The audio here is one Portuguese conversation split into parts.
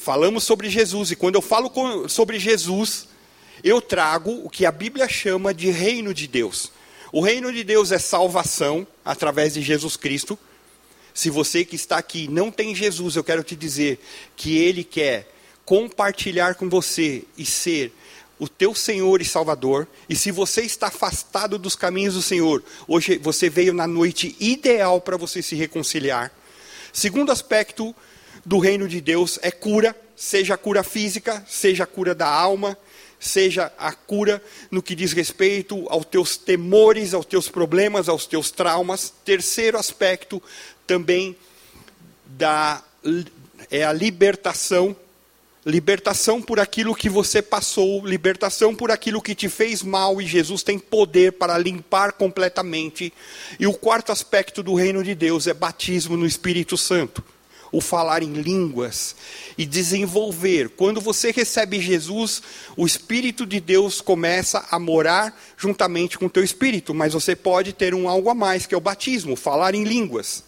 falamos sobre Jesus, e quando eu falo sobre Jesus, eu trago o que a Bíblia chama de reino de Deus. O reino de Deus é salvação através de Jesus Cristo. Se você que está aqui não tem Jesus, eu quero te dizer que Ele quer compartilhar com você e ser o teu Senhor e Salvador. E se você está afastado dos caminhos do Senhor, hoje você veio na noite ideal para você se reconciliar. Segundo aspecto do reino de Deus é cura, seja a cura física, seja a cura da alma, seja a cura no que diz respeito aos teus temores, aos teus problemas, aos teus traumas. Terceiro aspecto também da é a libertação, libertação por aquilo que você passou, libertação por aquilo que te fez mal e Jesus tem poder para limpar completamente. E o quarto aspecto do reino de Deus é batismo no Espírito Santo o falar em línguas e desenvolver. Quando você recebe Jesus, o Espírito de Deus começa a morar juntamente com o teu espírito, mas você pode ter um algo a mais, que é o batismo, falar em línguas.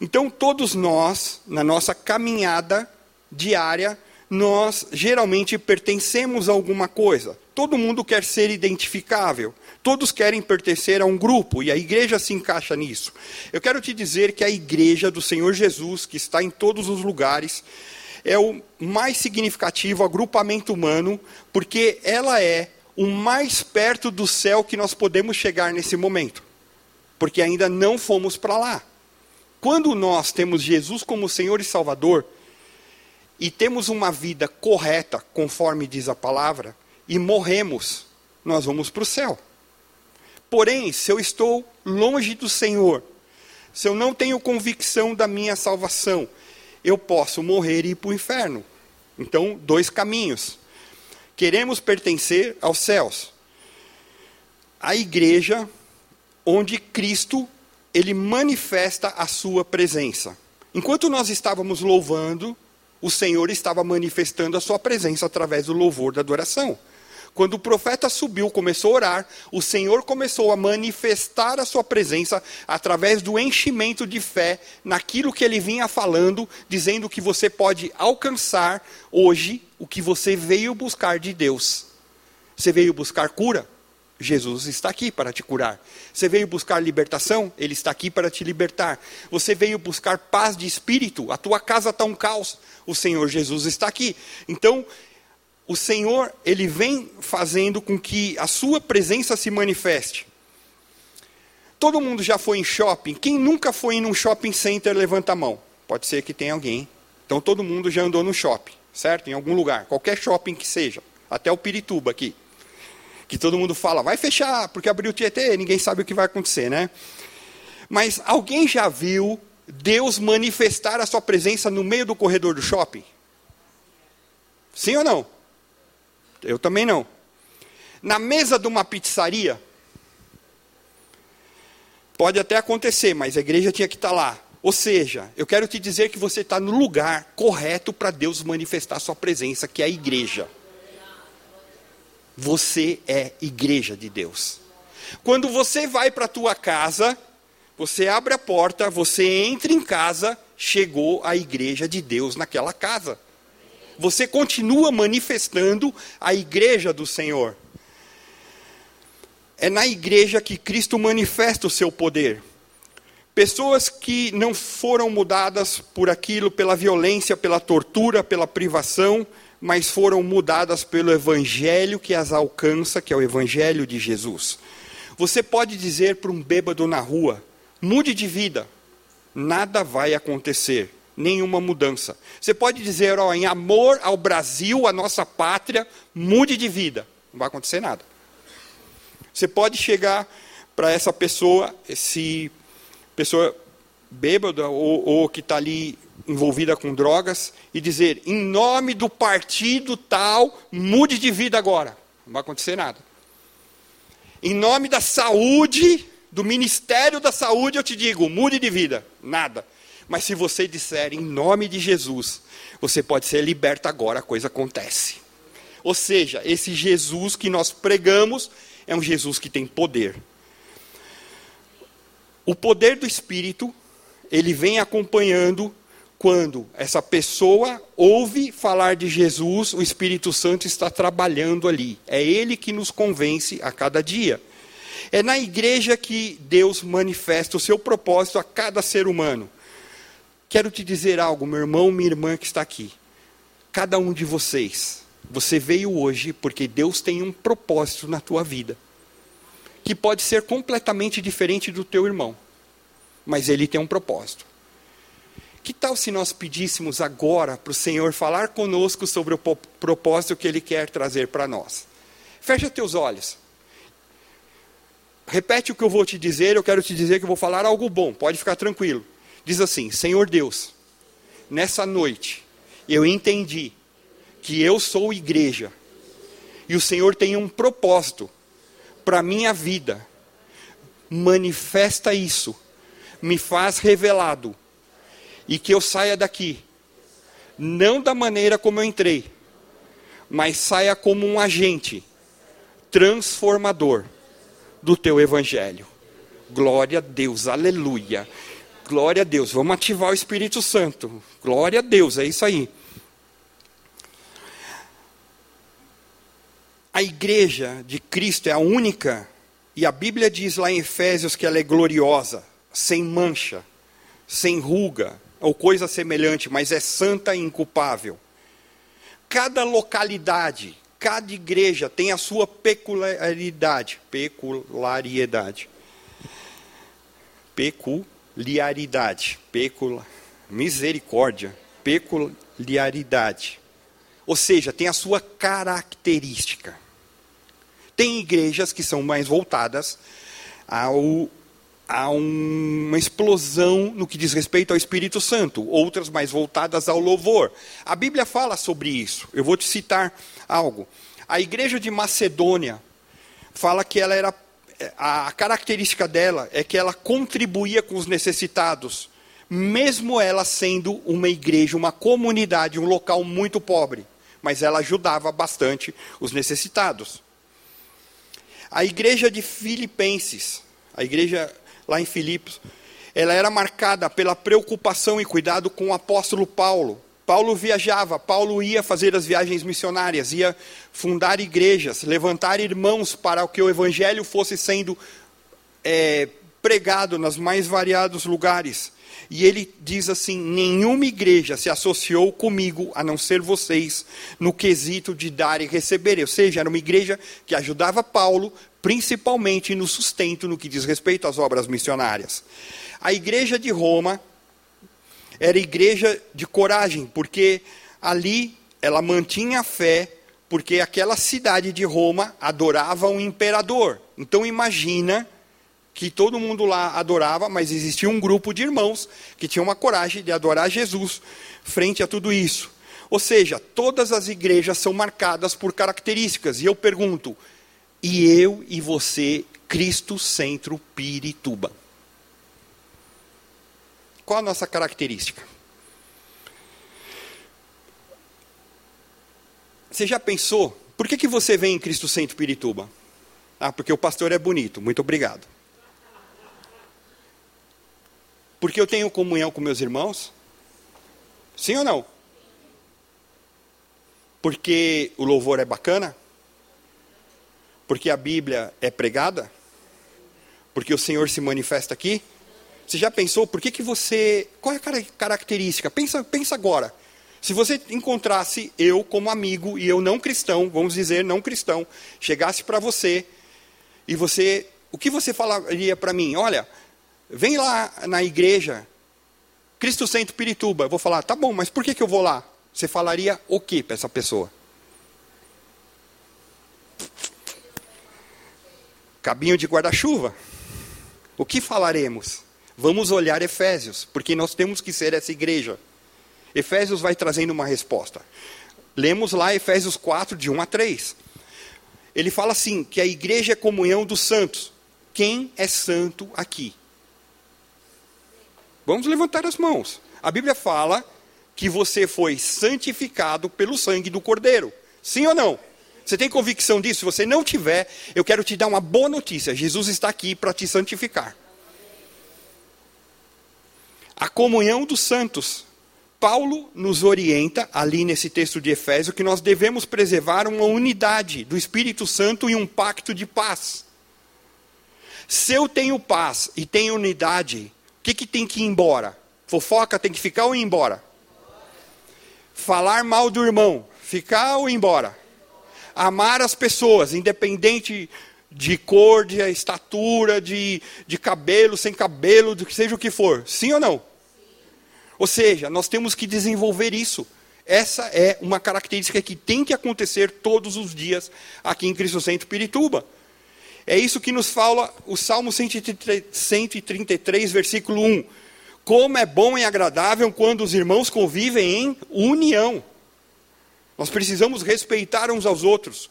Então, todos nós, na nossa caminhada diária, nós geralmente pertencemos a alguma coisa. Todo mundo quer ser identificável. Todos querem pertencer a um grupo e a igreja se encaixa nisso. Eu quero te dizer que a igreja do Senhor Jesus, que está em todos os lugares, é o mais significativo agrupamento humano, porque ela é o mais perto do céu que nós podemos chegar nesse momento, porque ainda não fomos para lá. Quando nós temos Jesus como Senhor e Salvador, e temos uma vida correta, conforme diz a palavra, e morremos, nós vamos para o céu. Porém, se eu estou longe do Senhor, se eu não tenho convicção da minha salvação, eu posso morrer e ir para o inferno. Então, dois caminhos. Queremos pertencer aos céus. A igreja onde Cristo ele manifesta a sua presença. Enquanto nós estávamos louvando, o Senhor estava manifestando a sua presença através do louvor da adoração. Quando o profeta subiu, começou a orar, o Senhor começou a manifestar a sua presença através do enchimento de fé naquilo que ele vinha falando, dizendo que você pode alcançar hoje o que você veio buscar de Deus. Você veio buscar cura? Jesus está aqui para te curar. Você veio buscar libertação? Ele está aqui para te libertar. Você veio buscar paz de espírito? A tua casa está um caos. O Senhor Jesus está aqui. Então, o Senhor, ele vem fazendo com que a sua presença se manifeste. Todo mundo já foi em shopping? Quem nunca foi em um shopping center, levanta a mão. Pode ser que tenha alguém. Então todo mundo já andou no shopping, certo? Em algum lugar, qualquer shopping que seja. Até o Pirituba aqui. Que todo mundo fala, vai fechar, porque abriu o Tietê, ninguém sabe o que vai acontecer, né? Mas alguém já viu Deus manifestar a sua presença no meio do corredor do shopping? Sim ou não? Eu também não. Na mesa de uma pizzaria, pode até acontecer, mas a igreja tinha que estar lá. Ou seja, eu quero te dizer que você está no lugar correto para Deus manifestar sua presença, que é a igreja. Você é igreja de Deus. Quando você vai para a tua casa, você abre a porta, você entra em casa, chegou a igreja de Deus naquela casa você continua manifestando a igreja do Senhor. É na igreja que Cristo manifesta o seu poder. Pessoas que não foram mudadas por aquilo, pela violência, pela tortura, pela privação, mas foram mudadas pelo evangelho que as alcança, que é o evangelho de Jesus. Você pode dizer para um bêbado na rua: mude de vida, nada vai acontecer nenhuma mudança. Você pode dizer, ó, em amor ao Brasil, a nossa pátria, mude de vida. Não vai acontecer nada. Você pode chegar para essa pessoa, esse pessoa bêbada ou, ou que está ali envolvida com drogas e dizer, em nome do partido tal, mude de vida agora. Não vai acontecer nada. Em nome da saúde, do Ministério da Saúde, eu te digo, mude de vida. Nada. Mas se você disser em nome de Jesus, você pode ser liberto agora, a coisa acontece. Ou seja, esse Jesus que nós pregamos é um Jesus que tem poder. O poder do Espírito, ele vem acompanhando quando essa pessoa ouve falar de Jesus, o Espírito Santo está trabalhando ali. É ele que nos convence a cada dia. É na igreja que Deus manifesta o seu propósito a cada ser humano. Quero te dizer algo, meu irmão, minha irmã que está aqui. Cada um de vocês, você veio hoje porque Deus tem um propósito na tua vida, que pode ser completamente diferente do teu irmão, mas ele tem um propósito. Que tal se nós pedíssemos agora para o Senhor falar conosco sobre o propósito que Ele quer trazer para nós? Fecha teus olhos. Repete o que eu vou te dizer, eu quero te dizer que eu vou falar algo bom, pode ficar tranquilo. Diz assim: Senhor Deus, nessa noite eu entendi que eu sou igreja e o Senhor tem um propósito para a minha vida. Manifesta isso, me faz revelado e que eu saia daqui, não da maneira como eu entrei, mas saia como um agente transformador do teu evangelho. Glória a Deus, aleluia. Glória a Deus. Vamos ativar o Espírito Santo. Glória a Deus, é isso aí. A igreja de Cristo é a única, e a Bíblia diz lá em Efésios que ela é gloriosa, sem mancha, sem ruga, ou coisa semelhante, mas é santa e inculpável. Cada localidade, cada igreja tem a sua peculiaridade. Peculiaridade. Peculiaridade peculiaridade, pecul, misericórdia, peculiaridade. Ou seja, tem a sua característica. Tem igrejas que são mais voltadas ao, a uma explosão no que diz respeito ao Espírito Santo, outras mais voltadas ao louvor. A Bíblia fala sobre isso. Eu vou te citar algo. A igreja de Macedônia fala que ela era a característica dela é que ela contribuía com os necessitados, mesmo ela sendo uma igreja, uma comunidade, um local muito pobre, mas ela ajudava bastante os necessitados. A igreja de Filipenses, a igreja lá em Filipos, ela era marcada pela preocupação e cuidado com o apóstolo Paulo. Paulo viajava, Paulo ia fazer as viagens missionárias, ia fundar igrejas, levantar irmãos para que o evangelho fosse sendo é, pregado nos mais variados lugares. E ele diz assim: nenhuma igreja se associou comigo, a não ser vocês, no quesito de dar e receber. Ou seja, era uma igreja que ajudava Paulo, principalmente no sustento, no que diz respeito às obras missionárias. A igreja de Roma era igreja de coragem, porque ali ela mantinha a fé, porque aquela cidade de Roma adorava um imperador. Então imagina que todo mundo lá adorava, mas existia um grupo de irmãos que tinham uma coragem de adorar Jesus frente a tudo isso. Ou seja, todas as igrejas são marcadas por características. E eu pergunto, e eu e você, Cristo Centro Pirituba? Qual a nossa característica? Você já pensou? Por que, que você vem em Cristo Centro Pirituba? Ah, porque o pastor é bonito. Muito obrigado. Porque eu tenho comunhão com meus irmãos? Sim ou não? Porque o louvor é bacana? Porque a Bíblia é pregada? Porque o Senhor se manifesta aqui? Você já pensou por que, que você. Qual é a característica? Pensa, pensa agora. Se você encontrasse eu como amigo e eu não cristão, vamos dizer não cristão, chegasse para você e você. O que você falaria para mim? Olha, vem lá na igreja, Cristo Centro Pirituba. Eu vou falar, tá bom, mas por que, que eu vou lá? Você falaria o que para essa pessoa? Cabinho de guarda-chuva. O que falaremos? Vamos olhar Efésios, porque nós temos que ser essa igreja. Efésios vai trazendo uma resposta. Lemos lá Efésios 4, de 1 a 3. Ele fala assim: que a igreja é comunhão dos santos. Quem é santo aqui? Vamos levantar as mãos. A Bíblia fala que você foi santificado pelo sangue do Cordeiro. Sim ou não? Você tem convicção disso? Se você não tiver, eu quero te dar uma boa notícia: Jesus está aqui para te santificar. A comunhão dos santos. Paulo nos orienta, ali nesse texto de Efésio, que nós devemos preservar uma unidade do Espírito Santo e um pacto de paz. Se eu tenho paz e tenho unidade, o que, que tem que ir embora? Fofoca tem que ficar ou ir embora? Falar mal do irmão, ficar ou ir embora? Amar as pessoas, independente de cor, de estatura, de, de cabelo, sem cabelo, de seja o que for. Sim ou não? Ou seja, nós temos que desenvolver isso. Essa é uma característica que tem que acontecer todos os dias aqui em Cristo Centro Pirituba. É isso que nos fala o Salmo 133, versículo 1. Como é bom e agradável quando os irmãos convivem em união. Nós precisamos respeitar uns aos outros.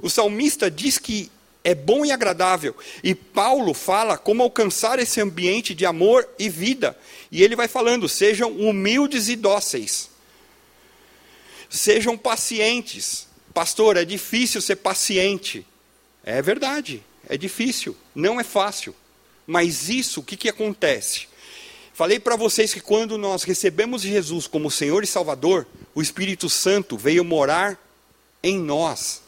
O salmista diz que é bom e agradável. E Paulo fala como alcançar esse ambiente de amor e vida. E ele vai falando: sejam humildes e dóceis. Sejam pacientes. Pastor, é difícil ser paciente. É verdade, é difícil, não é fácil. Mas isso, o que, que acontece? Falei para vocês que quando nós recebemos Jesus como Senhor e Salvador, o Espírito Santo veio morar em nós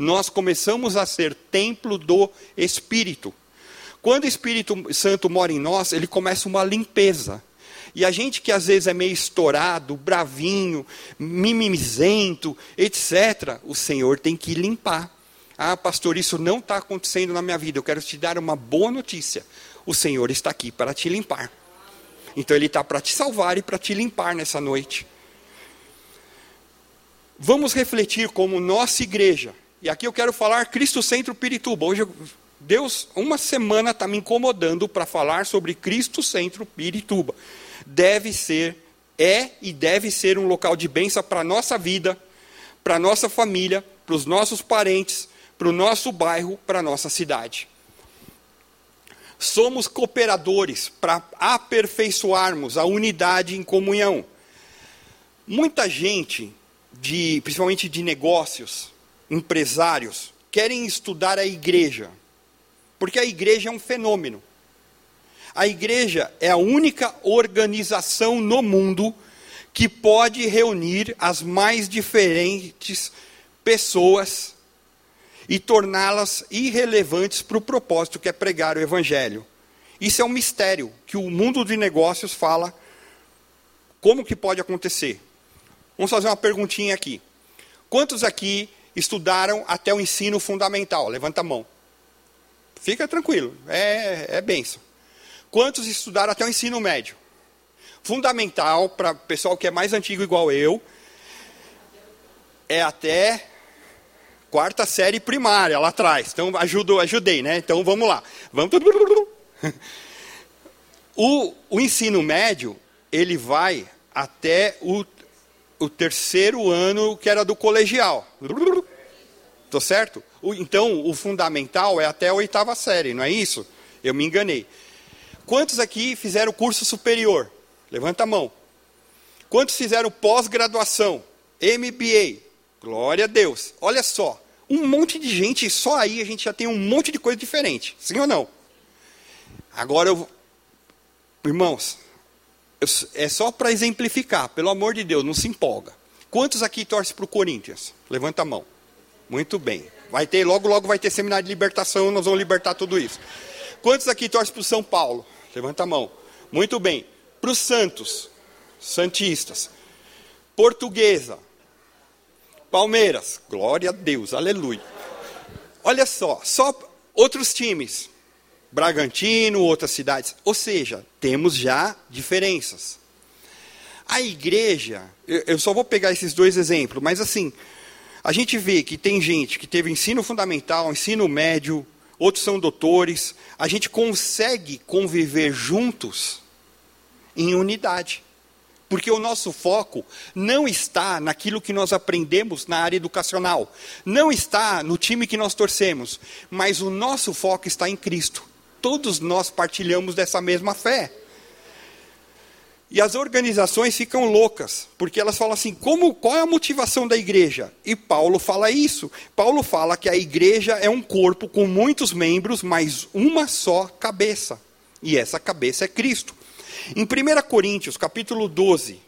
nós começamos a ser templo do Espírito. Quando o Espírito Santo mora em nós, ele começa uma limpeza. E a gente que às vezes é meio estourado, bravinho, mimizento, etc., o Senhor tem que limpar. Ah, pastor, isso não está acontecendo na minha vida. Eu quero te dar uma boa notícia. O Senhor está aqui para te limpar. Então Ele está para te salvar e para te limpar nessa noite. Vamos refletir como nossa igreja e aqui eu quero falar Cristo Centro Pirituba. Hoje Deus, uma semana está me incomodando para falar sobre Cristo Centro Pirituba. Deve ser, é e deve ser um local de bênção para a nossa vida, para a nossa família, para os nossos parentes, para o nosso bairro, para a nossa cidade. Somos cooperadores para aperfeiçoarmos a unidade em comunhão. Muita gente, de, principalmente de negócios, empresários querem estudar a igreja, porque a igreja é um fenômeno. A igreja é a única organização no mundo que pode reunir as mais diferentes pessoas e torná-las irrelevantes para o propósito que é pregar o evangelho. Isso é um mistério que o mundo de negócios fala como que pode acontecer. Vamos fazer uma perguntinha aqui. Quantos aqui estudaram até o ensino fundamental? Levanta a mão. Fica tranquilo, é, é benção. Quantos estudaram até o ensino médio? Fundamental, para o pessoal que é mais antigo igual eu, é até quarta série primária, lá atrás. Então, ajudo, ajudei, né? Então, vamos lá. Vamos... O, o ensino médio, ele vai até o o terceiro ano que era do colegial. Estou certo? Então, o fundamental é até a oitava série, não é isso? Eu me enganei. Quantos aqui fizeram curso superior? Levanta a mão. Quantos fizeram pós-graduação? MBA? Glória a Deus. Olha só, um monte de gente, só aí a gente já tem um monte de coisa diferente. Sim ou não? Agora eu. Irmãos, é só para exemplificar, pelo amor de Deus, não se empolga. Quantos aqui torcem para o Corinthians? Levanta a mão. Muito bem. Vai ter, logo, logo vai ter seminário de libertação, nós vamos libertar tudo isso. Quantos aqui torcem para o São Paulo? Levanta a mão. Muito bem. Para os Santos, Santistas. Portuguesa. Palmeiras. Glória a Deus, aleluia. Olha só, só outros times. Bragantino, outras cidades. Ou seja, temos já diferenças. A igreja, eu só vou pegar esses dois exemplos, mas assim, a gente vê que tem gente que teve ensino fundamental, ensino médio, outros são doutores, a gente consegue conviver juntos em unidade. Porque o nosso foco não está naquilo que nós aprendemos na área educacional, não está no time que nós torcemos, mas o nosso foco está em Cristo. Todos nós partilhamos dessa mesma fé. E as organizações ficam loucas, porque elas falam assim: como, qual é a motivação da igreja? E Paulo fala isso. Paulo fala que a igreja é um corpo com muitos membros, mas uma só cabeça. E essa cabeça é Cristo. Em 1 Coríntios, capítulo 12,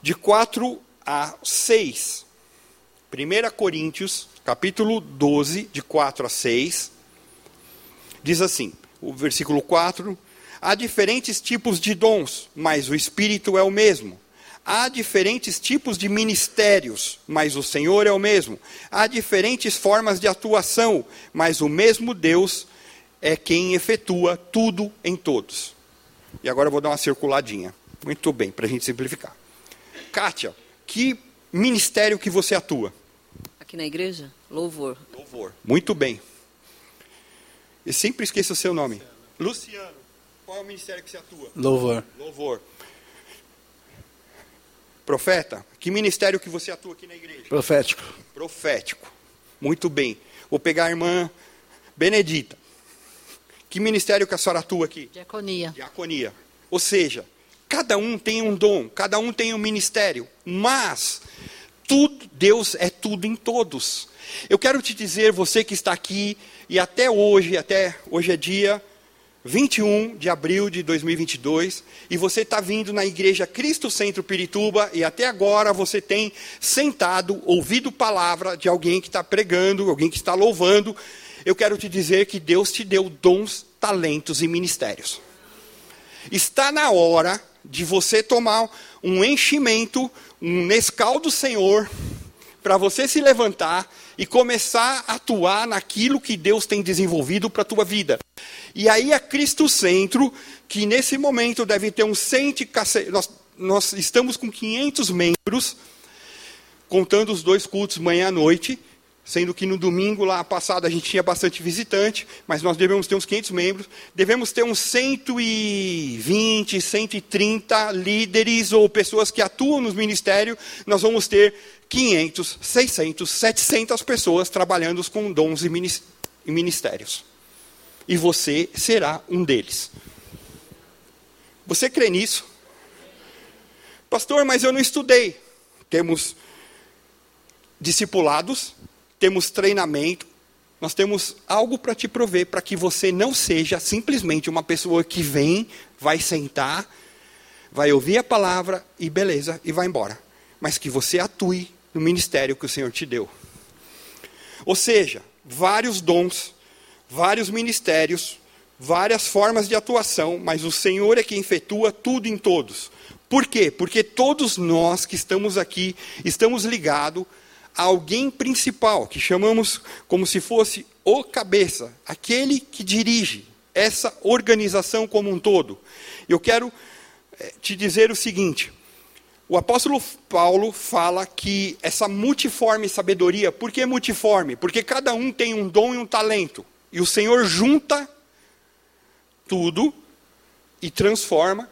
de 4 a 6. 1 Coríntios, capítulo 12, de 4 a 6. Diz assim, o versículo 4 Há diferentes tipos de dons, mas o Espírito é o mesmo. Há diferentes tipos de ministérios, mas o Senhor é o mesmo. Há diferentes formas de atuação, mas o mesmo Deus é quem efetua tudo em todos. E agora eu vou dar uma circuladinha. Muito bem, para a gente simplificar. Kátia, que ministério que você atua? Aqui na igreja? Louvor. Louvor. Muito bem. Eu sempre esqueço o seu nome. Luciano. Qual é o ministério que você atua? Louvor. Louvor. Profeta, que ministério que você atua aqui na igreja? Profético. Profético. Muito bem. Vou pegar a irmã Benedita. Que ministério que a senhora atua aqui? Diaconia. Diaconia. Ou seja, cada um tem um dom, cada um tem um ministério, mas tudo, Deus é tudo em todos. Eu quero te dizer, você que está aqui, e até hoje, até hoje é dia 21 de abril de 2022 e você está vindo na igreja Cristo Centro Pirituba e até agora você tem sentado, ouvido palavra de alguém que está pregando, alguém que está louvando. Eu quero te dizer que Deus te deu dons, talentos e ministérios. Está na hora de você tomar um enchimento, um Nescau do Senhor, para você se levantar e começar a atuar naquilo que Deus tem desenvolvido para a tua vida. E aí é Cristo Centro, que nesse momento deve ter uns 100, nós, nós estamos com 500 membros, contando os dois cultos manhã e noite, sendo que no domingo lá passado a gente tinha bastante visitante, mas nós devemos ter uns 500 membros, devemos ter uns 120, 130 líderes ou pessoas que atuam nos ministérios, nós vamos ter 500, 600, 700 pessoas trabalhando com dons e ministérios. E você será um deles. Você crê nisso? Pastor, mas eu não estudei. Temos discipulados, temos treinamento, nós temos algo para te prover para que você não seja simplesmente uma pessoa que vem, vai sentar, vai ouvir a palavra e beleza, e vai embora. Mas que você atue no ministério que o Senhor te deu. Ou seja, vários dons, vários ministérios, várias formas de atuação, mas o Senhor é quem efetua tudo em todos. Por quê? Porque todos nós que estamos aqui estamos ligados a alguém principal, que chamamos como se fosse o cabeça, aquele que dirige essa organização como um todo. Eu quero eh, te dizer o seguinte: o apóstolo Paulo fala que essa multiforme sabedoria, por que multiforme? Porque cada um tem um dom e um talento. E o Senhor junta tudo e transforma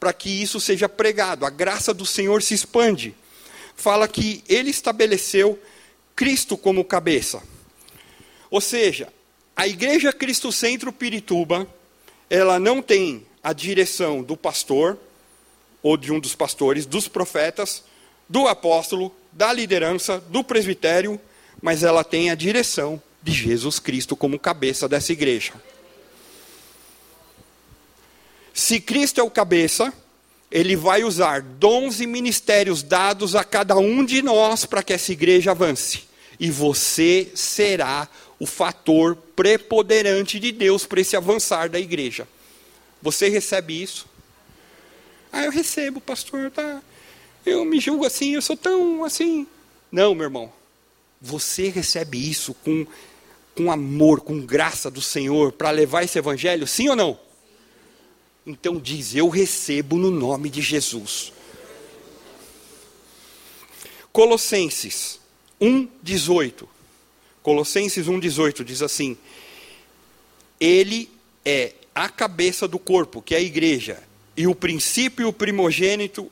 para que isso seja pregado. A graça do Senhor se expande. Fala que ele estabeleceu Cristo como cabeça. Ou seja, a igreja Cristo Centro Pirituba, ela não tem a direção do pastor, ou de um dos pastores, dos profetas, do apóstolo, da liderança, do presbitério, mas ela tem a direção de Jesus Cristo como cabeça dessa igreja. Se Cristo é o cabeça, ele vai usar dons e ministérios dados a cada um de nós para que essa igreja avance. E você será o fator preponderante de Deus para esse avançar da igreja. Você recebe isso? Ah, eu recebo, pastor, tá? Eu me julgo assim, eu sou tão assim. Não, meu irmão. Você recebe isso com, com amor, com graça do Senhor para levar esse evangelho, sim ou não? Então diz: Eu recebo no nome de Jesus. Colossenses 1,18. Colossenses 1,18 diz assim: Ele é a cabeça do corpo, que é a igreja, e o princípio primogênito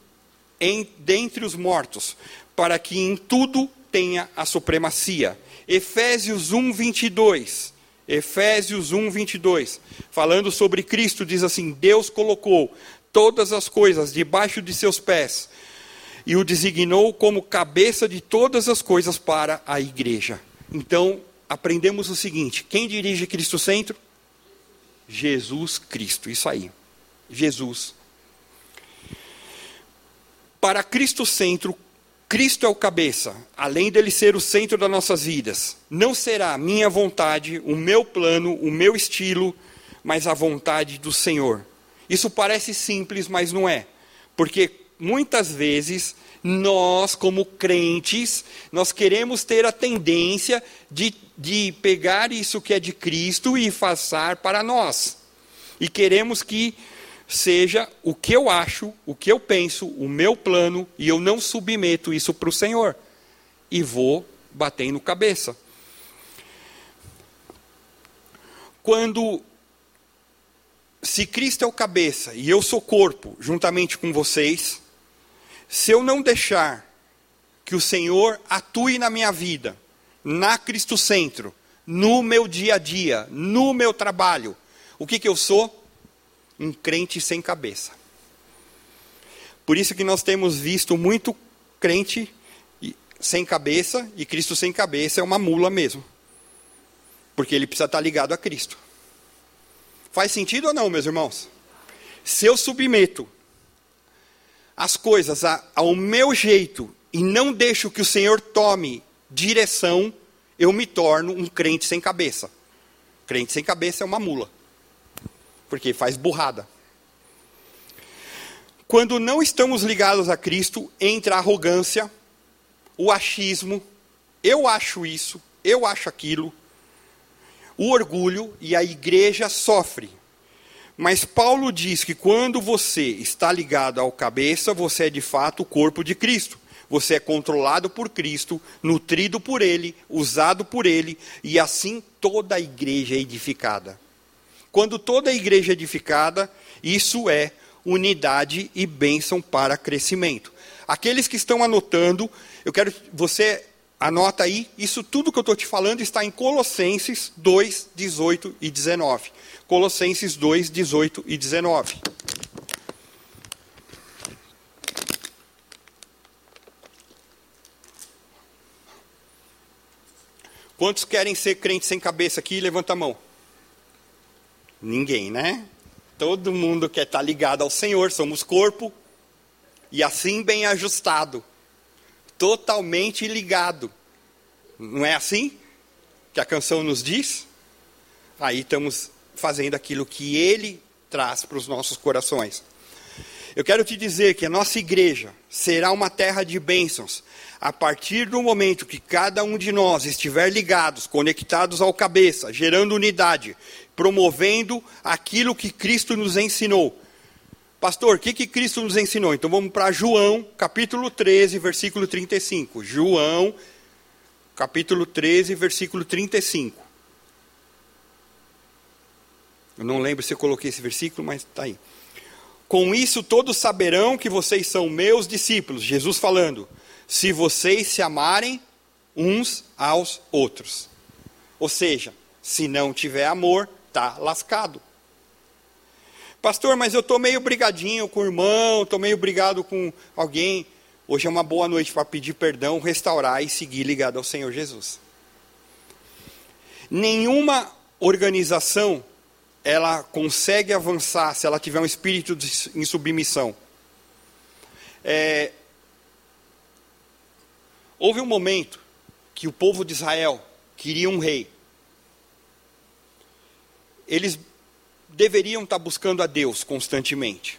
em, dentre os mortos, para que em tudo tenha a supremacia. Efésios 1, 22. Efésios 1, 22. Falando sobre Cristo, diz assim: Deus colocou todas as coisas debaixo de seus pés e o designou como cabeça de todas as coisas para a igreja. Então, aprendemos o seguinte: quem dirige Cristo Centro? Jesus Cristo. Isso aí. Jesus. Para Cristo Centro, Cristo é o cabeça, além dele ser o centro das nossas vidas. Não será a minha vontade, o meu plano, o meu estilo, mas a vontade do Senhor. Isso parece simples, mas não é. Porque muitas vezes nós, como crentes, nós queremos ter a tendência de, de pegar isso que é de Cristo e passar para nós. E queremos que seja o que eu acho, o que eu penso, o meu plano, e eu não submeto isso para o Senhor. E vou batendo cabeça. Quando, se Cristo é o cabeça e eu sou corpo, juntamente com vocês, se eu não deixar que o Senhor atue na minha vida, na Cristo Centro, no meu dia a dia, no meu trabalho, o que, que eu sou? Um crente sem cabeça. Por isso que nós temos visto muito crente sem cabeça, e Cristo sem cabeça é uma mula mesmo. Porque ele precisa estar ligado a Cristo. Faz sentido ou não, meus irmãos? Se eu submeto as coisas ao meu jeito e não deixo que o Senhor tome direção, eu me torno um crente sem cabeça. Crente sem cabeça é uma mula porque faz burrada. Quando não estamos ligados a Cristo, entra a arrogância, o achismo, eu acho isso, eu acho aquilo, o orgulho e a igreja sofre. Mas Paulo diz que quando você está ligado ao cabeça, você é de fato o corpo de Cristo. Você é controlado por Cristo, nutrido por Ele, usado por Ele, e assim toda a igreja é edificada. Quando toda a igreja é edificada, isso é unidade e bênção para crescimento. Aqueles que estão anotando, eu quero você anota aí, isso tudo que eu estou te falando está em Colossenses 2, 18 e 19. Colossenses 2, 18 e 19. Quantos querem ser crentes sem cabeça aqui? Levanta a mão. Ninguém, né? Todo mundo quer estar ligado ao Senhor, somos corpo, e assim bem ajustado, totalmente ligado. Não é assim que a canção nos diz? Aí estamos fazendo aquilo que Ele traz para os nossos corações. Eu quero te dizer que a nossa igreja será uma terra de bênçãos a partir do momento que cada um de nós estiver ligados, conectados ao cabeça, gerando unidade, promovendo aquilo que Cristo nos ensinou. Pastor, o que, que Cristo nos ensinou? Então vamos para João, capítulo 13, versículo 35. João, capítulo 13, versículo 35. Eu não lembro se eu coloquei esse versículo, mas está aí. Com isso todos saberão que vocês são meus discípulos. Jesus falando. Se vocês se amarem uns aos outros. Ou seja, se não tiver amor, está lascado. Pastor, mas eu estou meio brigadinho com o irmão, estou meio brigado com alguém. Hoje é uma boa noite para pedir perdão, restaurar e seguir ligado ao Senhor Jesus. Nenhuma organização ela consegue avançar se ela tiver um espírito de, em submissão. É, houve um momento que o povo de Israel queria um rei eles deveriam estar buscando a Deus constantemente.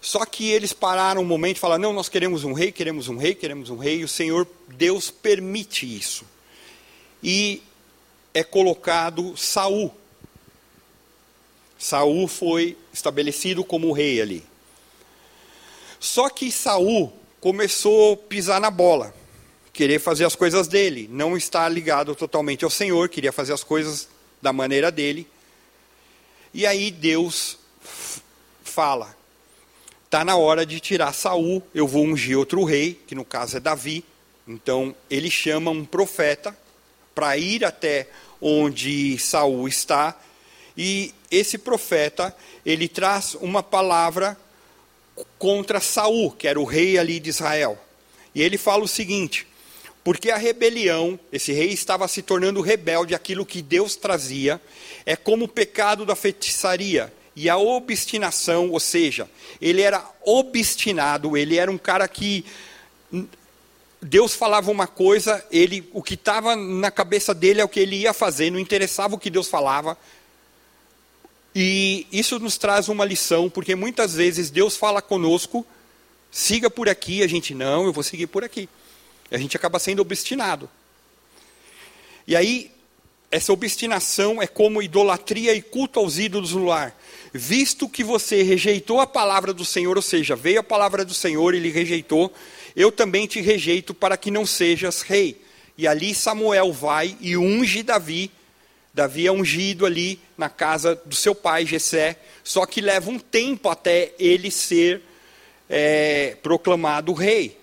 Só que eles pararam um momento e falaram: não, nós queremos um rei, queremos um rei, queremos um rei, e o Senhor, Deus permite isso. E é colocado Saul. Saul foi estabelecido como rei ali. Só que Saul começou a pisar na bola, querer fazer as coisas dele, não estar ligado totalmente ao Senhor, queria fazer as coisas da maneira dele. E aí Deus fala: Está na hora de tirar Saul, eu vou ungir outro rei, que no caso é Davi. Então ele chama um profeta para ir até onde Saul está, e esse profeta, ele traz uma palavra contra Saul, que era o rei ali de Israel. E ele fala o seguinte: porque a rebelião, esse rei estava se tornando rebelde aquilo que Deus trazia, é como o pecado da feitiçaria e a obstinação, ou seja, ele era obstinado, ele era um cara que Deus falava uma coisa, ele o que estava na cabeça dele é o que ele ia fazer, não interessava o que Deus falava. E isso nos traz uma lição, porque muitas vezes Deus fala conosco, siga por aqui, a gente não, eu vou seguir por aqui. A gente acaba sendo obstinado. E aí, essa obstinação é como idolatria e culto aos ídolos no lar. Visto que você rejeitou a palavra do Senhor, ou seja, veio a palavra do Senhor e ele rejeitou, eu também te rejeito para que não sejas rei. E ali Samuel vai e unge Davi. Davi é ungido ali na casa do seu pai, Jessé, só que leva um tempo até ele ser é, proclamado rei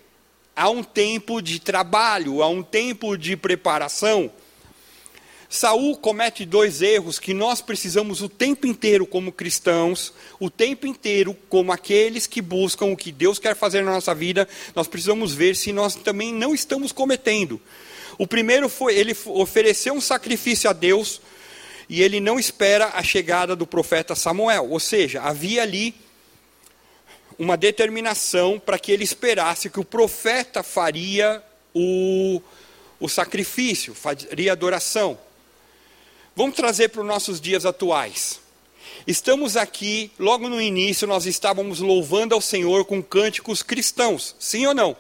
há um tempo de trabalho, há um tempo de preparação. Saul comete dois erros que nós precisamos o tempo inteiro como cristãos, o tempo inteiro como aqueles que buscam o que Deus quer fazer na nossa vida, nós precisamos ver se nós também não estamos cometendo. O primeiro foi ele ofereceu um sacrifício a Deus e ele não espera a chegada do profeta Samuel, ou seja, havia ali uma determinação para que ele esperasse que o profeta faria o, o sacrifício, faria adoração. Vamos trazer para os nossos dias atuais. Estamos aqui, logo no início, nós estávamos louvando ao Senhor com cânticos cristãos, sim ou não?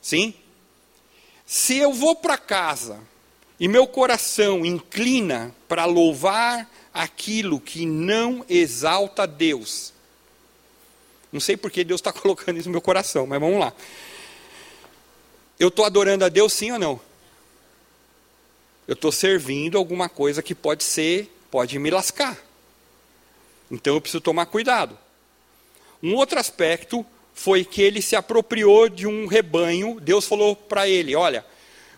Sim? Se eu vou para casa e meu coração inclina para louvar aquilo que não exalta Deus, não sei porque Deus está colocando isso no meu coração, mas vamos lá. Eu estou adorando a Deus sim ou não? Eu estou servindo alguma coisa que pode ser, pode me lascar. Então eu preciso tomar cuidado. Um outro aspecto foi que ele se apropriou de um rebanho. Deus falou para ele: Olha,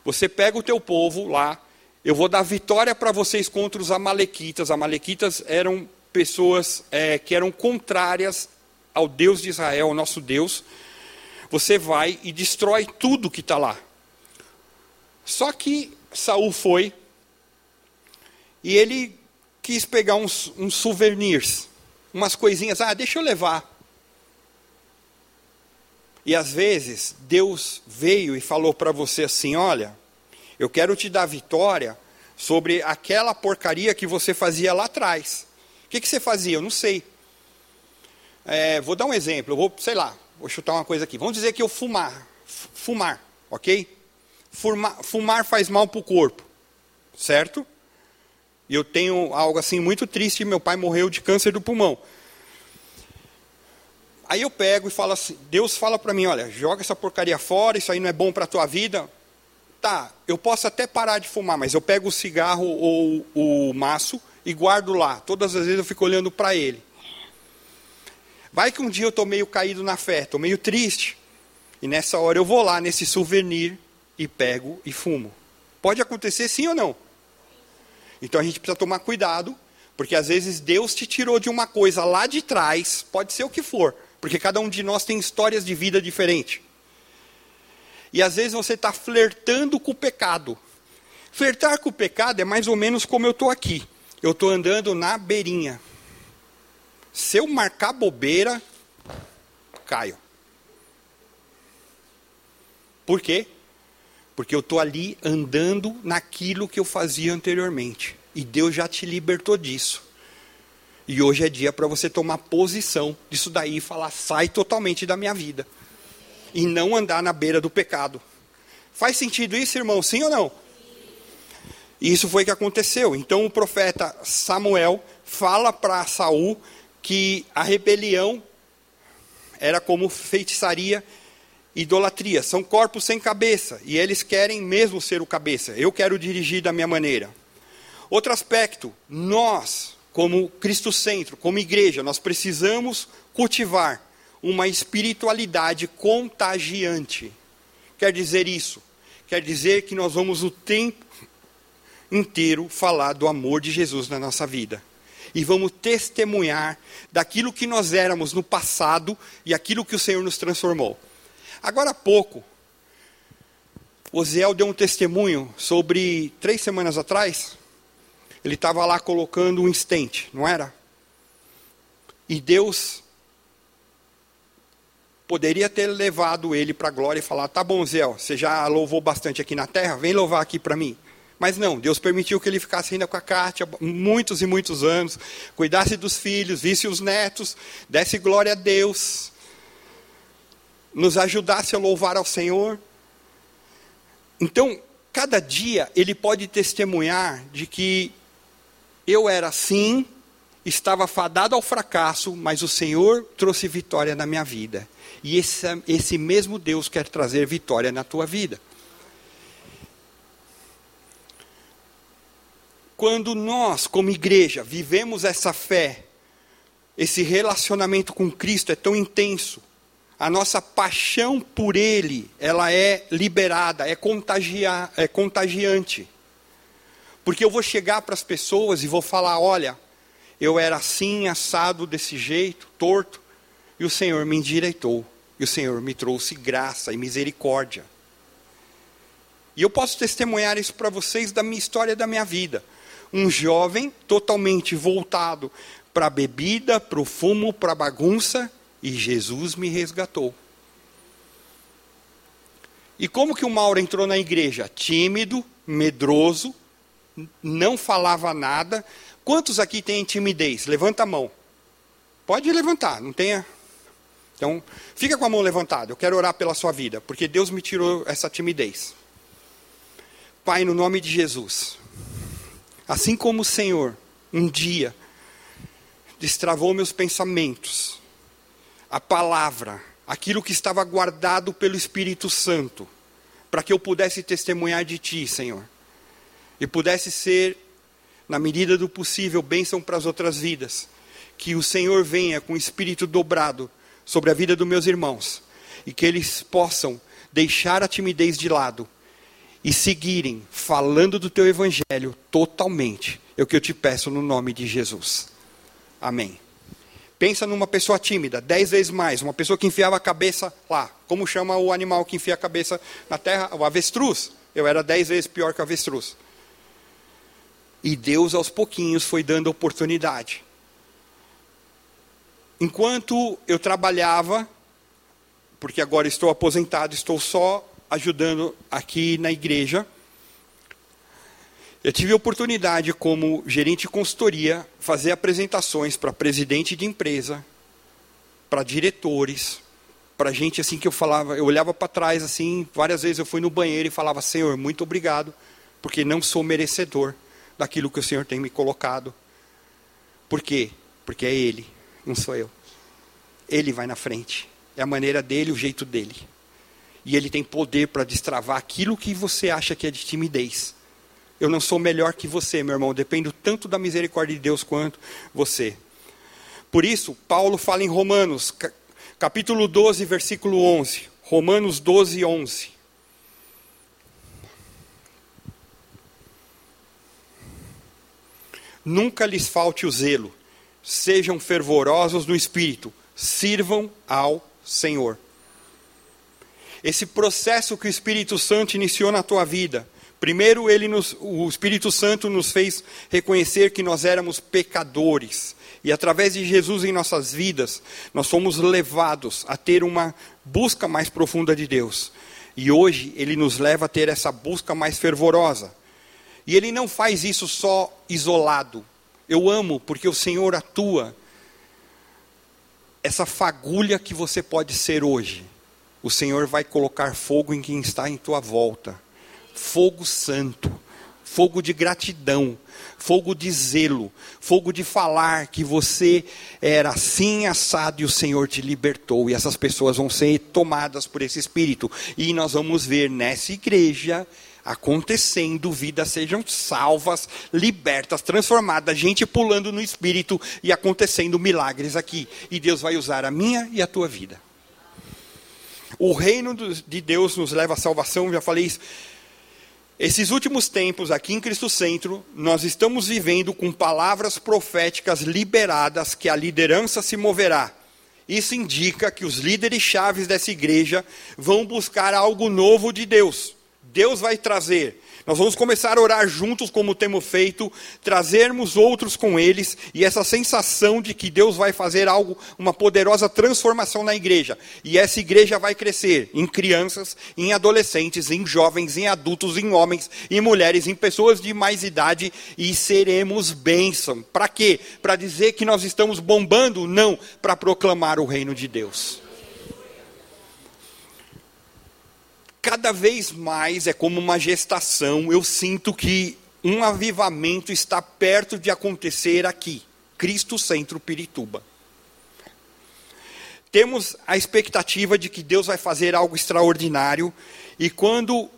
você pega o teu povo lá, eu vou dar vitória para vocês contra os Amalequitas. Amalequitas eram pessoas é, que eram contrárias ao Deus de Israel, ao nosso Deus, você vai e destrói tudo que está lá. Só que Saul foi e ele quis pegar uns, uns souvenirs, umas coisinhas, ah, deixa eu levar. E às vezes Deus veio e falou para você assim: olha, eu quero te dar vitória sobre aquela porcaria que você fazia lá atrás. O que, que você fazia? Eu não sei. É, vou dar um exemplo, eu vou, sei lá, vou chutar uma coisa aqui. Vamos dizer que eu fumar, fumar, ok? Fumar, fumar faz mal para o corpo, certo? E eu tenho algo assim muito triste, meu pai morreu de câncer do pulmão. Aí eu pego e falo assim, Deus fala para mim, olha, joga essa porcaria fora, isso aí não é bom para a tua vida. Tá, eu posso até parar de fumar, mas eu pego o cigarro ou o maço e guardo lá. Todas as vezes eu fico olhando para ele. Vai que um dia eu estou meio caído na fé, estou meio triste. E nessa hora eu vou lá nesse souvenir e pego e fumo. Pode acontecer sim ou não? Então a gente precisa tomar cuidado, porque às vezes Deus te tirou de uma coisa lá de trás, pode ser o que for, porque cada um de nós tem histórias de vida diferentes. E às vezes você está flertando com o pecado. Flertar com o pecado é mais ou menos como eu estou aqui. Eu estou andando na beirinha. Se eu marcar bobeira, caio. Por quê? Porque eu estou ali andando naquilo que eu fazia anteriormente. E Deus já te libertou disso. E hoje é dia para você tomar posição disso daí e falar: sai totalmente da minha vida. E não andar na beira do pecado. Faz sentido isso, irmão? Sim ou não? Isso foi o que aconteceu. Então o profeta Samuel fala para Saul que a rebelião era como feitiçaria, idolatria. São corpos sem cabeça e eles querem mesmo ser o cabeça. Eu quero dirigir da minha maneira. Outro aspecto, nós, como Cristo Centro, como igreja, nós precisamos cultivar uma espiritualidade contagiante. Quer dizer isso? Quer dizer que nós vamos o tempo inteiro falar do amor de Jesus na nossa vida. E vamos testemunhar daquilo que nós éramos no passado e aquilo que o Senhor nos transformou. Agora há pouco, Osiel deu um testemunho sobre três semanas atrás. Ele estava lá colocando um estente, não era? E Deus poderia ter levado ele para a glória e falar: tá bom, Zé, você já louvou bastante aqui na terra, vem louvar aqui para mim. Mas não, Deus permitiu que ele ficasse ainda com a Kátia muitos e muitos anos, cuidasse dos filhos, visse os netos, desse glória a Deus, nos ajudasse a louvar ao Senhor. Então, cada dia ele pode testemunhar de que eu era assim, estava fadado ao fracasso, mas o Senhor trouxe vitória na minha vida. E esse, esse mesmo Deus quer trazer vitória na tua vida. Quando nós, como igreja, vivemos essa fé, esse relacionamento com Cristo é tão intenso, a nossa paixão por Ele, ela é liberada, é, é contagiante. Porque eu vou chegar para as pessoas e vou falar: olha, eu era assim, assado, desse jeito, torto, e o Senhor me endireitou, e o Senhor me trouxe graça e misericórdia. E eu posso testemunhar isso para vocês da minha história da minha vida. Um jovem totalmente voltado para bebida, para o fumo, para bagunça, e Jesus me resgatou. E como que o Mauro entrou na igreja? Tímido, medroso, não falava nada. Quantos aqui têm timidez? Levanta a mão. Pode levantar, não tenha. Então, fica com a mão levantada. Eu quero orar pela sua vida, porque Deus me tirou essa timidez. Pai, no nome de Jesus, assim como o Senhor um dia destravou meus pensamentos, a palavra, aquilo que estava guardado pelo Espírito Santo, para que eu pudesse testemunhar de Ti, Senhor, e pudesse ser, na medida do possível, bênção para as outras vidas. Que o Senhor venha com o espírito dobrado sobre a vida dos meus irmãos e que eles possam deixar a timidez de lado e seguirem falando do teu evangelho totalmente. É o que eu te peço no nome de Jesus. Amém. Pensa numa pessoa tímida, dez vezes mais, uma pessoa que enfiava a cabeça lá. Como chama o animal que enfia a cabeça na terra? O avestruz. Eu era dez vezes pior que o avestruz. E Deus, aos pouquinhos, foi dando oportunidade. Enquanto eu trabalhava, porque agora estou aposentado, estou só ajudando aqui na igreja, eu tive a oportunidade, como gerente de consultoria, fazer apresentações para presidente de empresa, para diretores, para gente assim que eu falava, eu olhava para trás assim, várias vezes eu fui no banheiro e falava: Senhor, muito obrigado, porque não sou merecedor daquilo que o Senhor tem me colocado. Por quê? Porque é Ele, não sou eu. Ele vai na frente. É a maneira dele, o jeito dele. E ele tem poder para destravar aquilo que você acha que é de timidez. Eu não sou melhor que você, meu irmão. Dependo tanto da misericórdia de Deus quanto você. Por isso, Paulo fala em Romanos, capítulo 12, versículo 11. Romanos 12, 11. Nunca lhes falte o zelo, sejam fervorosos no espírito, sirvam ao Senhor. Esse processo que o Espírito Santo iniciou na tua vida, Primeiro, ele nos, o Espírito Santo nos fez reconhecer que nós éramos pecadores. E através de Jesus em nossas vidas, nós fomos levados a ter uma busca mais profunda de Deus. E hoje ele nos leva a ter essa busca mais fervorosa. E ele não faz isso só isolado. Eu amo porque o Senhor atua. Essa fagulha que você pode ser hoje, o Senhor vai colocar fogo em quem está em tua volta fogo santo, fogo de gratidão, fogo de zelo, fogo de falar que você era assim assado e o Senhor te libertou. E essas pessoas vão ser tomadas por esse espírito. E nós vamos ver nessa igreja acontecendo, vidas sejam salvas, libertas, transformadas, gente pulando no espírito e acontecendo milagres aqui. E Deus vai usar a minha e a tua vida. O reino de Deus nos leva à salvação, já falei isso. Esses últimos tempos, aqui em Cristo Centro, nós estamos vivendo com palavras proféticas liberadas que a liderança se moverá. Isso indica que os líderes chaves dessa igreja vão buscar algo novo de Deus. Deus vai trazer nós vamos começar a orar juntos, como temos feito, trazermos outros com eles, e essa sensação de que Deus vai fazer algo, uma poderosa transformação na igreja. E essa igreja vai crescer em crianças, em adolescentes, em jovens, em adultos, em homens, em mulheres, em pessoas de mais idade, e seremos bênção. Para quê? Para dizer que nós estamos bombando? Não, para proclamar o reino de Deus. Cada vez mais é como uma gestação. Eu sinto que um avivamento está perto de acontecer aqui, Cristo Centro Pirituba. Temos a expectativa de que Deus vai fazer algo extraordinário e quando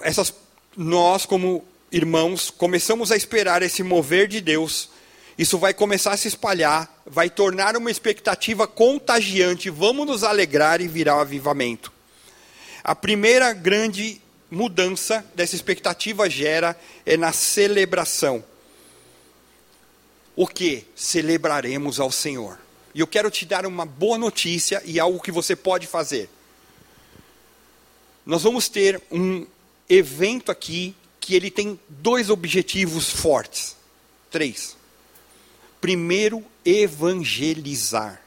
essas nós como irmãos começamos a esperar esse mover de Deus, isso vai começar a se espalhar, vai tornar uma expectativa contagiante. Vamos nos alegrar e virar o avivamento. A primeira grande mudança dessa expectativa gera é na celebração. O que? Celebraremos ao Senhor. E eu quero te dar uma boa notícia e algo que você pode fazer. Nós vamos ter um evento aqui que ele tem dois objetivos fortes. Três. Primeiro, evangelizar.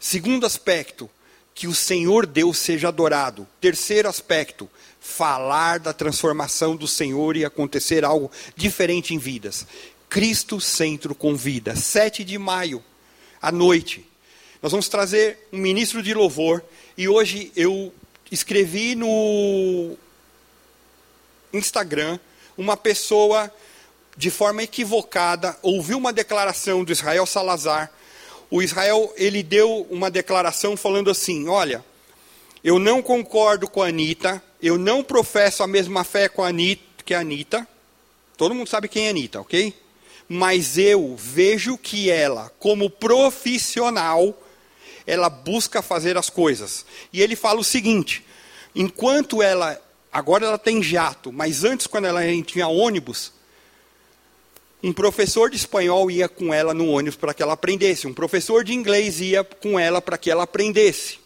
Segundo aspecto, que o Senhor Deus seja adorado. Terceiro aspecto, falar da transformação do Senhor e acontecer algo diferente em vidas. Cristo Centro Convida, 7 de maio, à noite. Nós vamos trazer um ministro de louvor e hoje eu escrevi no Instagram uma pessoa de forma equivocada ouviu uma declaração do Israel Salazar o Israel ele deu uma declaração falando assim: olha, eu não concordo com a Anitta, eu não professo a mesma fé com a Anitta, que a Anitta. Todo mundo sabe quem é a Anitta, ok? Mas eu vejo que ela, como profissional, ela busca fazer as coisas. E ele fala o seguinte: enquanto ela, agora ela tem jato, mas antes, quando ela tinha ônibus, um professor de espanhol ia com ela no ônibus para que ela aprendesse. Um professor de inglês ia com ela para que ela aprendesse.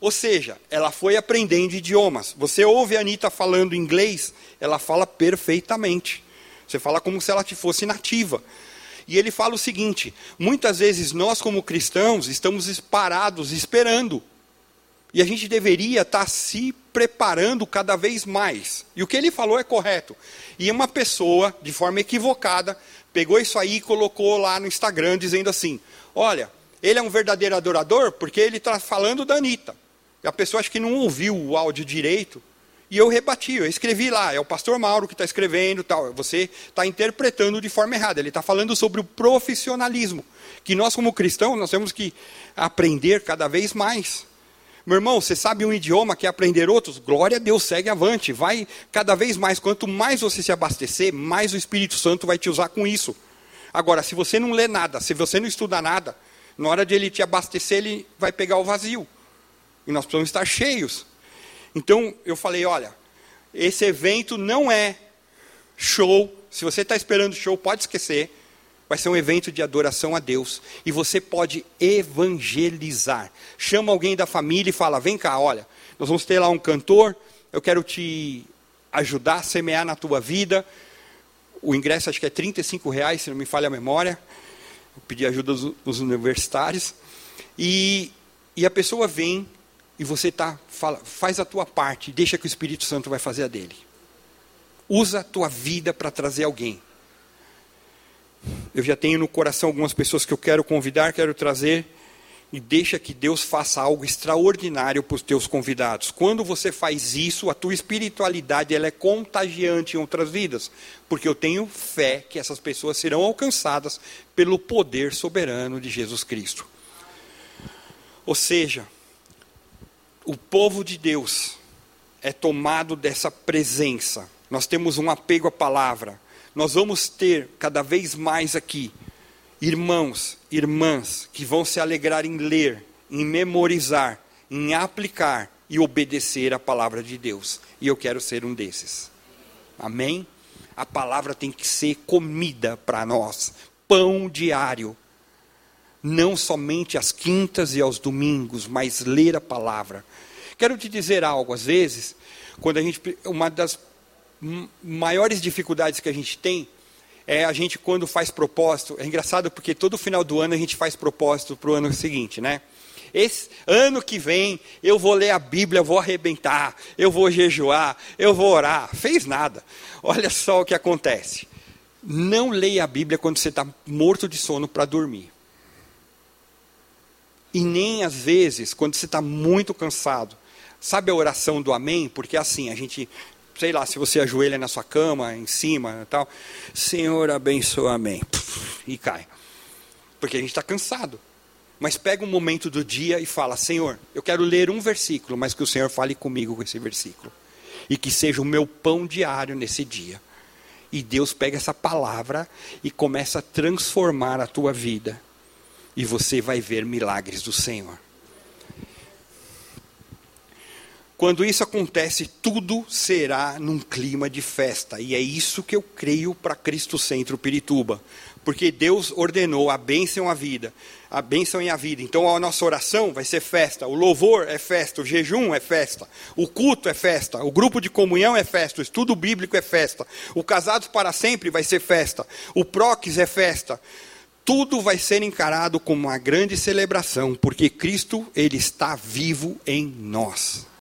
Ou seja, ela foi aprendendo idiomas. Você ouve a Anitta falando inglês, ela fala perfeitamente. Você fala como se ela te fosse nativa. E ele fala o seguinte: muitas vezes nós, como cristãos, estamos parados esperando. E a gente deveria estar se preparando cada vez mais. E o que ele falou é correto. E uma pessoa, de forma equivocada, pegou isso aí e colocou lá no Instagram, dizendo assim: Olha, ele é um verdadeiro adorador porque ele está falando da Anitta. E a pessoa acho que não ouviu o áudio direito. E eu rebati, eu escrevi lá, é o pastor Mauro que está escrevendo, tal. Você está interpretando de forma errada. Ele está falando sobre o profissionalismo. Que nós, como cristãos, nós temos que aprender cada vez mais. Meu irmão, você sabe um idioma, quer aprender outros? Glória a Deus, segue avante. Vai cada vez mais. Quanto mais você se abastecer, mais o Espírito Santo vai te usar com isso. Agora, se você não lê nada, se você não estuda nada, na hora de ele te abastecer, ele vai pegar o vazio. E nós precisamos estar cheios. Então, eu falei: olha, esse evento não é show. Se você está esperando show, pode esquecer. Vai ser um evento de adoração a Deus. E você pode evangelizar. Chama alguém da família e fala: vem cá, olha, nós vamos ter lá um cantor, eu quero te ajudar a semear na tua vida. O ingresso acho que é 35 reais, se não me falha a memória. Eu pedi ajuda dos, universitários. E, e a pessoa vem e você tá, fala, faz a tua parte, deixa que o Espírito Santo vai fazer a dele. Usa a tua vida para trazer alguém. Eu já tenho no coração algumas pessoas que eu quero convidar, quero trazer. e deixa que Deus faça algo extraordinário para os teus convidados. Quando você faz isso, a tua espiritualidade ela é contagiante em outras vidas, porque eu tenho fé que essas pessoas serão alcançadas pelo poder soberano de Jesus Cristo. Ou seja, o povo de Deus é tomado dessa presença. Nós temos um apego à palavra. Nós vamos ter cada vez mais aqui irmãos, irmãs que vão se alegrar em ler, em memorizar, em aplicar e obedecer a palavra de Deus. E eu quero ser um desses. Amém? A palavra tem que ser comida para nós, pão diário. Não somente às quintas e aos domingos, mas ler a palavra. Quero te dizer algo, às vezes, quando a gente uma das maiores dificuldades que a gente tem é a gente quando faz propósito, é engraçado porque todo final do ano a gente faz propósito para o ano seguinte, né? Esse ano que vem eu vou ler a Bíblia, vou arrebentar, eu vou jejuar, eu vou orar. Fez nada. Olha só o que acontece. Não leia a Bíblia quando você está morto de sono para dormir. E nem às vezes quando você está muito cansado. Sabe a oração do amém? Porque assim, a gente sei lá, se você ajoelha na sua cama, em cima e tal, Senhor abençoa, amém. E cai. Porque a gente está cansado. Mas pega um momento do dia e fala, Senhor, eu quero ler um versículo, mas que o Senhor fale comigo com esse versículo. E que seja o meu pão diário nesse dia. E Deus pega essa palavra e começa a transformar a tua vida. E você vai ver milagres do Senhor. Quando isso acontece, tudo será num clima de festa. E é isso que eu creio para Cristo Centro Pirituba. Porque Deus ordenou a bênção à vida, a bênção em a vida. Então a nossa oração vai ser festa, o louvor é festa, o jejum é festa, o culto é festa, o grupo de comunhão é festa, o estudo bíblico é festa, o casados para sempre vai ser festa, o prox é festa. Tudo vai ser encarado como uma grande celebração, porque Cristo ele está vivo em nós.